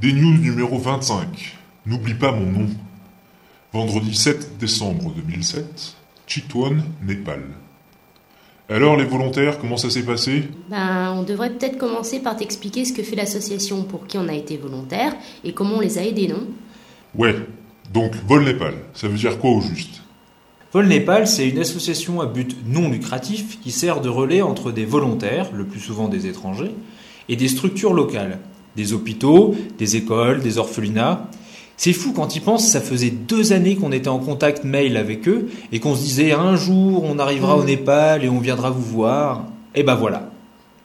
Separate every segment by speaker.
Speaker 1: Des news numéro 25. N'oublie pas mon nom. Vendredi 7 décembre 2007, Chitwan, Népal. Alors les volontaires, comment ça s'est passé?
Speaker 2: Ben, on devrait peut-être commencer par t'expliquer ce que fait l'association pour qui on a été volontaire et comment on les a aidés, non?
Speaker 1: Ouais, donc Vol Népal, ça veut dire quoi au juste?
Speaker 3: Vol Népal, c'est une association à but non lucratif qui sert de relais entre des volontaires, le plus souvent des étrangers, et des structures locales, des hôpitaux, des écoles, des orphelinats. C'est fou quand ils pensent, ça faisait deux années qu'on était en contact mail avec eux et qu'on se disait un jour on arrivera au Népal et on viendra vous voir. Et ben voilà.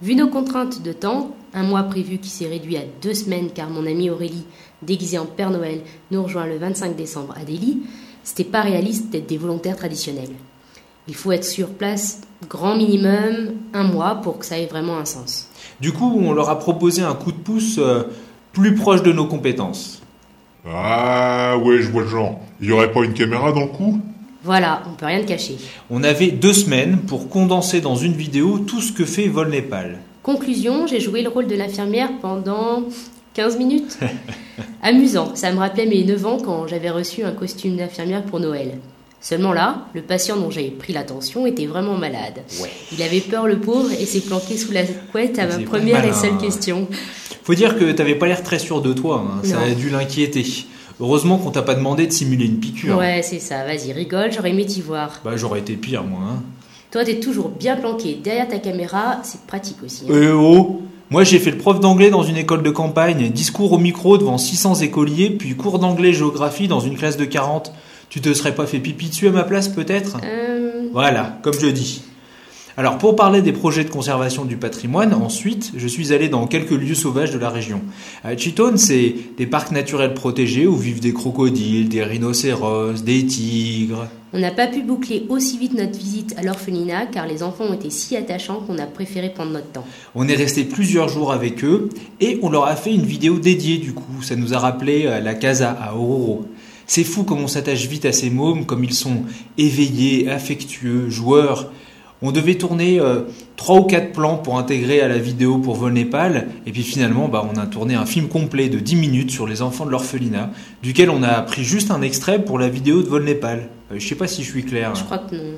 Speaker 2: Vu nos contraintes de temps, un mois prévu qui s'est réduit à deux semaines car mon amie Aurélie, déguisée en Père Noël, nous rejoint le 25 décembre à Delhi, c'était pas réaliste d'être des volontaires traditionnels. Il faut être sur place grand minimum un mois pour que ça ait vraiment un sens.
Speaker 3: Du coup, on leur a proposé un coup de pouce euh, plus proche de nos compétences.
Speaker 1: Ah ouais, je vois le genre. Il y aurait pas une caméra dans le coup?
Speaker 2: Voilà, on peut rien te cacher.
Speaker 3: On avait deux semaines pour condenser dans une vidéo tout ce que fait Vol Népal.
Speaker 2: Conclusion, j'ai joué le rôle de l'infirmière pendant 15 minutes. Amusant, ça me rappelait mes 9 ans quand j'avais reçu un costume d'infirmière pour Noël. Seulement là, le patient dont j'avais pris l'attention était vraiment malade.
Speaker 3: Ouais.
Speaker 2: Il avait peur le pauvre et s'est planqué sous la couette à ma première et seule question.
Speaker 3: Faut dire que t'avais pas l'air très sûr de toi, hein. ça a dû l'inquiéter. Heureusement qu'on t'a pas demandé de simuler une piqûre.
Speaker 2: Ouais, c'est ça, vas-y, rigole, j'aurais aimé t'y voir.
Speaker 3: Bah j'aurais été pire moi. Hein.
Speaker 2: Toi, t'es toujours bien planqué derrière ta caméra, c'est pratique aussi. hein.
Speaker 3: Eh oh Moi j'ai fait le prof d'anglais dans une école de campagne, discours au micro devant 600 écoliers, puis cours d'anglais-géographie dans une classe de 40. Tu te serais pas fait pipi dessus à ma place peut-être?
Speaker 2: Euh,
Speaker 3: Voilà, comme je dis. Alors pour parler des projets de conservation du patrimoine, ensuite, je suis allé dans quelques lieux sauvages de la région. À Chitone, c'est des parcs naturels protégés où vivent des crocodiles, des rhinocéros, des tigres.
Speaker 2: on n'a pas pu boucler aussi vite notre visite à l'orphelinat car les enfants ont été si attachants qu'on a préféré prendre notre temps.
Speaker 3: On est resté plusieurs jours avec eux et on leur a fait une vidéo dédiée du coup. Ça nous a rappelé euh, la casa à Ororo. C'est fou comme on s'attache vite à ces mômes, comme ils sont éveillés, affectueux, joueurs. On devait tourner euh, trois ou quatre plans pour intégrer à la vidéo pour Vol Népal, et puis finalement, bah, on a tourné un film complet de 10 minutes sur les enfants de l'orphelinat, duquel on a pris juste un extrait pour la vidéo de Vol Népal. Euh, je sais pas si je suis clair.
Speaker 2: Je crois que non.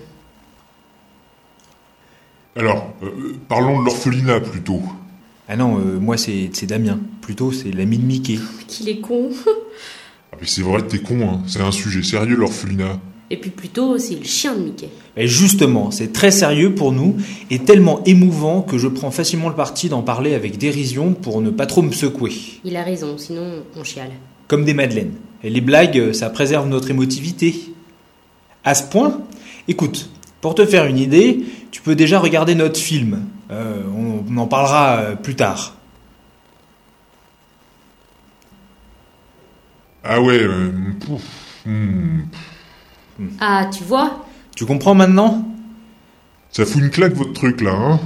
Speaker 1: Alors, euh, parlons de l'orphelinat plutôt.
Speaker 3: Ah non, euh, moi c'est c'est Damien. Plutôt, c'est l'ami de Mickey.
Speaker 2: Qu'il est con.
Speaker 1: Ah mais c'est vrai que t'es con, hein. c'est un sujet sérieux l'orphelinat.
Speaker 2: Et puis plutôt, c'est le chien de Mickey.
Speaker 3: Et justement, c'est très sérieux pour nous et tellement émouvant que je prends facilement le parti d'en parler avec dérision pour ne pas trop me secouer.
Speaker 2: Il a raison, sinon on chiale.
Speaker 3: Comme des madeleines. Et les blagues, ça préserve notre émotivité. À ce point, écoute, pour te faire une idée, tu peux déjà regarder notre film. Euh, on en parlera euh, plus tard.
Speaker 1: Ah ouais, euh, pouf, hmm.
Speaker 2: Ah, tu vois
Speaker 3: Tu comprends maintenant?
Speaker 1: Ça fout une claque votre truc là, hein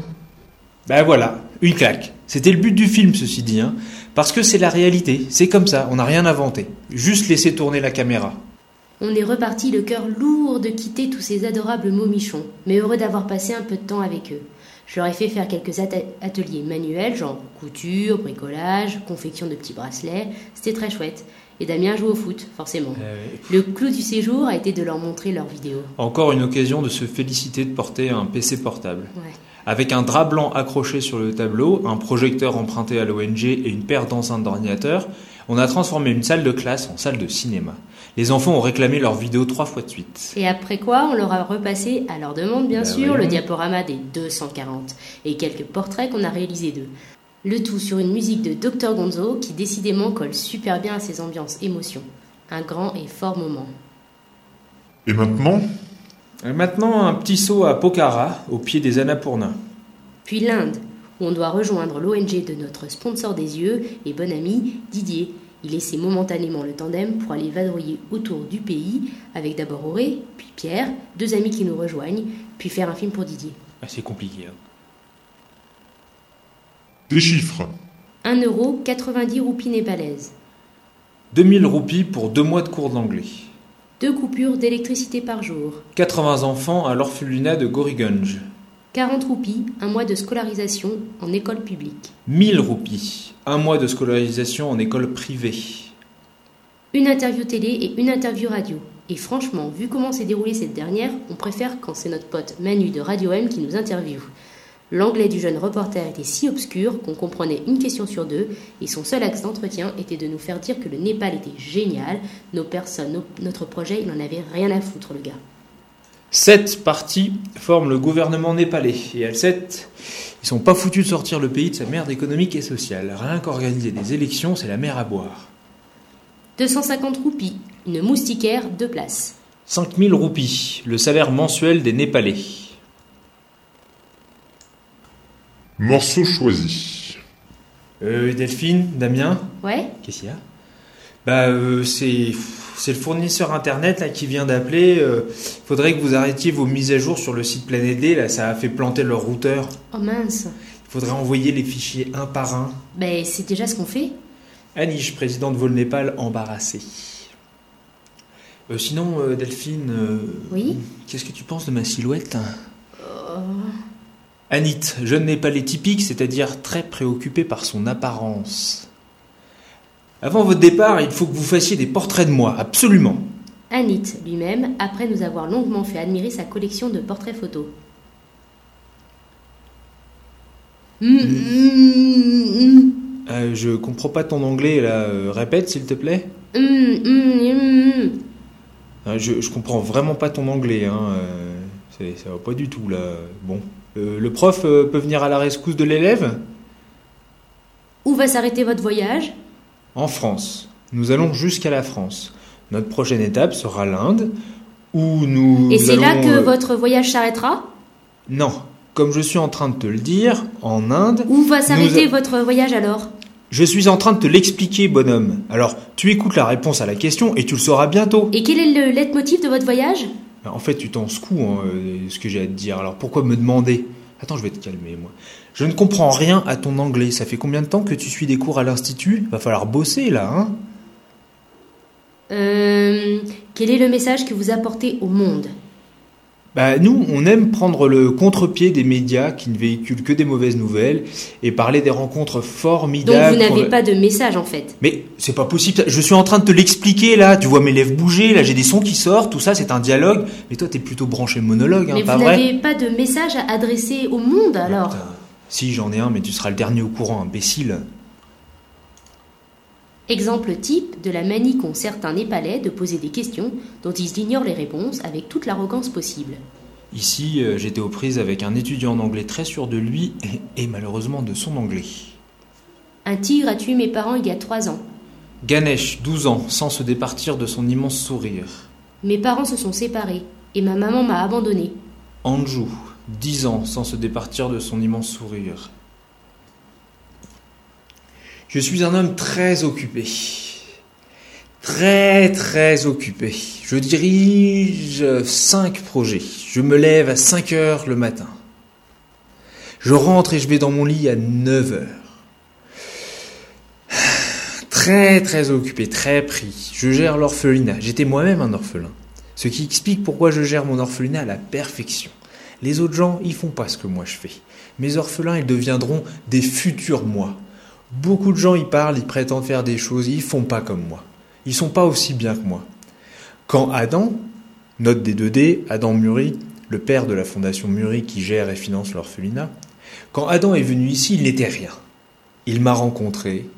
Speaker 3: Ben voilà, une claque. C'était le but du film, ceci dit, hein. Parce que c'est la réalité, c'est comme ça, on n'a rien inventé. Juste laisser tourner la caméra.
Speaker 2: On est reparti le cœur lourd de quitter tous ces adorables momichons, mais heureux d'avoir passé un peu de temps avec eux. Je leur ai fait faire quelques at- ateliers manuels, genre couture, bricolage, confection de petits bracelets. C'était très chouette. Et Damien joue au foot, forcément. Le clou du séjour a été de leur montrer leurs vidéos.
Speaker 3: Encore une occasion de se féliciter de porter un PC portable.
Speaker 2: Ouais.
Speaker 3: Avec un drap blanc accroché sur le tableau, un projecteur emprunté à l'ONG et une paire d'enceintes d'ordinateur, on a transformé une salle de classe en salle de cinéma. Les enfants ont réclamé leurs vidéos trois fois de suite.
Speaker 2: Et après quoi, on leur a repassé, à leur demande bien
Speaker 3: Bah
Speaker 2: sûr, le diaporama des 240 et quelques portraits qu'on a réalisés d'eux. Le tout sur une musique de Dr Gonzo qui décidément colle super bien à ces ambiances émotions. Un grand et fort moment.
Speaker 1: Et maintenant?
Speaker 3: Et maintenant, un petit saut à Pokhara, au pied des Annapurna.
Speaker 2: Puis l'Inde, où on doit rejoindre l'ONG de notre sponsor des yeux et bon ami, Didier. Il laissait momentanément le tandem pour aller vadrouiller autour du pays avec d'abord Auré, puis Pierre, deux amis qui nous rejoignent, puis faire un film pour Didier.
Speaker 3: Ah, c'est compliqué. hein.
Speaker 1: Des chiffres.
Speaker 2: 1 euro 90 roupies népalaises.
Speaker 3: 2000 roupies pour deux mois de cours d'anglais.
Speaker 2: Deux coupures d'électricité par jour.
Speaker 3: 80 enfants à l'orphelinat de Gorigunj.
Speaker 2: 40 roupies, un mois de scolarisation en école publique.
Speaker 3: 1000 roupies, un mois de scolarisation en école privée.
Speaker 2: Une interview télé et une interview radio. Et franchement, vu comment s'est déroulée cette dernière, on préfère quand c'est notre pote Manu de Radio M qui nous interviewe. L'anglais du jeune reporter était si obscur qu'on comprenait une question sur deux, et son seul axe d'entretien était de nous faire dire que le Népal était génial, nos personnes, nos- notre projet, il n'en avait rien à foutre, le gars.
Speaker 3: Sept partis forment le gouvernement népalais. Et à sept, ils sont pas foutus de sortir le pays de sa merde économique et sociale. Rien qu'organiser des élections, c'est la mer à boire.
Speaker 2: 250 roupies, une moustiquaire, deux places.
Speaker 3: 5000 roupies, le salaire mensuel des Népalais.
Speaker 1: Morceau choisi.
Speaker 3: Euh, Delphine, Damien,
Speaker 2: Ouais
Speaker 3: qu'est-ce qu'il y a? Bah, euh, c'est. C'est le fournisseur internet là, qui vient d'appeler. Euh, faudrait que vous arrêtiez vos mises à jour sur le site Planète D. Là, ça a fait planter leur routeur.
Speaker 2: Oh mince.
Speaker 3: Il faudrait envoyer les fichiers un par un.
Speaker 2: Ben, c'est déjà ce qu'on fait.
Speaker 3: Anish, président de Vol Népal, embarrassé. Euh, sinon, euh, Delphine,
Speaker 2: Oui
Speaker 3: qu'est-ce que tu penses de ma silhouette? Anit, jeune népalais typique, c'est-à-dire très préoccupé par son apparence. Avant votre départ, il faut que vous fassiez des portraits de moi, absolument.
Speaker 2: Anit lui-même, après nous avoir longuement fait admirer sa collection de portraits photos. Hum, hum, hum,
Speaker 3: Euh, je comprends pas ton anglais là, euh, répète s'il te plaît.
Speaker 2: hum.
Speaker 3: Euh, je, je comprends vraiment pas ton anglais, hein. euh, c'est- ça va pas du tout là. Bon. Euh, le prof euh, peut venir à la rescousse de l'élève?
Speaker 2: Où va s'arrêter votre voyage?
Speaker 3: En France. Nous allons jusqu'à la France. Notre prochaine étape sera l'Inde, où nous.
Speaker 2: Et c'est là que
Speaker 3: euh,
Speaker 2: votre voyage s'arrêtera?
Speaker 3: Non. Comme je suis en train de te le dire, en Inde,
Speaker 2: Où va s'arrêter votre voyage alors?
Speaker 3: Je suis en train de te l'expliquer, bonhomme. Alors, tu écoutes la réponse à la question et tu le sauras bientôt.
Speaker 2: Et quel est le leitmotiv de votre voyage?
Speaker 3: En fait, tu t'en secoues, hein, euh, ce que j'ai à te dire. Alors, pourquoi me demander? Attends, je vais te calmer, moi. Je ne comprends rien à ton anglais. Ça fait combien de temps que tu suis des cours à l'Institut? Va falloir bosser, là, hein
Speaker 2: Euh, Quel est le message que vous apportez au monde?
Speaker 3: Bah, nous, on aime prendre le contre-pied des médias qui ne véhiculent que des mauvaises nouvelles et parler des rencontres
Speaker 2: Donc
Speaker 3: formidables.
Speaker 2: vous n'avez pas de message en fait.
Speaker 3: Mais c'est pas possible. Je suis en train de te l'expliquer là. Tu vois mes lèvres bouger. Là, j'ai des sons qui sortent. Tout ça, c'est un dialogue. Mais toi, t'es plutôt branché monologue, hein,
Speaker 2: Mais
Speaker 3: pas
Speaker 2: vous n'avez pas de message à adresser au monde alors.
Speaker 3: Si, j'en ai un, mais tu seras le dernier au courant, imbécile.
Speaker 2: Exemple type de la manie qu'ont certains Népalais de poser des questions dont ils ignorent les réponses avec toute l'arrogance possible.
Speaker 3: Ici, euh, j'étais aux prises avec un étudiant en anglais très sûr de lui et, et malheureusement de son anglais.
Speaker 2: Un tigre a tué mes parents il y a trois ans.
Speaker 3: Ganesh, 12 ans, sans se départir de son immense sourire.
Speaker 2: Mes parents se sont séparés et ma maman m'a abandonné.
Speaker 3: Anju, 10 ans, sans se départir de son immense sourire. Je suis un homme très occupé. Très très occupé. Je dirige 5 projets. Je me lève à 5 heures le matin. Je rentre et je vais dans mon lit à 9 heures. Très très occupé, très pris. Je gère l'orphelinat. J'étais moi-même un orphelin. Ce qui explique pourquoi je gère mon orphelinat à la perfection. Les autres gens, ils font pas ce que moi je fais. Mes orphelins, ils deviendront des futurs moi. Beaucoup de gens y parlent, ils prétendent faire des choses, ils font pas comme moi. Ils sont pas aussi bien que moi. Quand Adam, note des 2D, Adam Muri, le père de la fondation Muri qui gère et finance l'orphelinat, quand Adam est venu ici, il n'était rien. Il m'a rencontré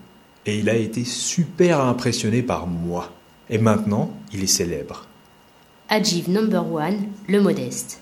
Speaker 3: et il a été super impressionné par moi. Et maintenant, il est célèbre.
Speaker 2: Ajiv number one, le modeste.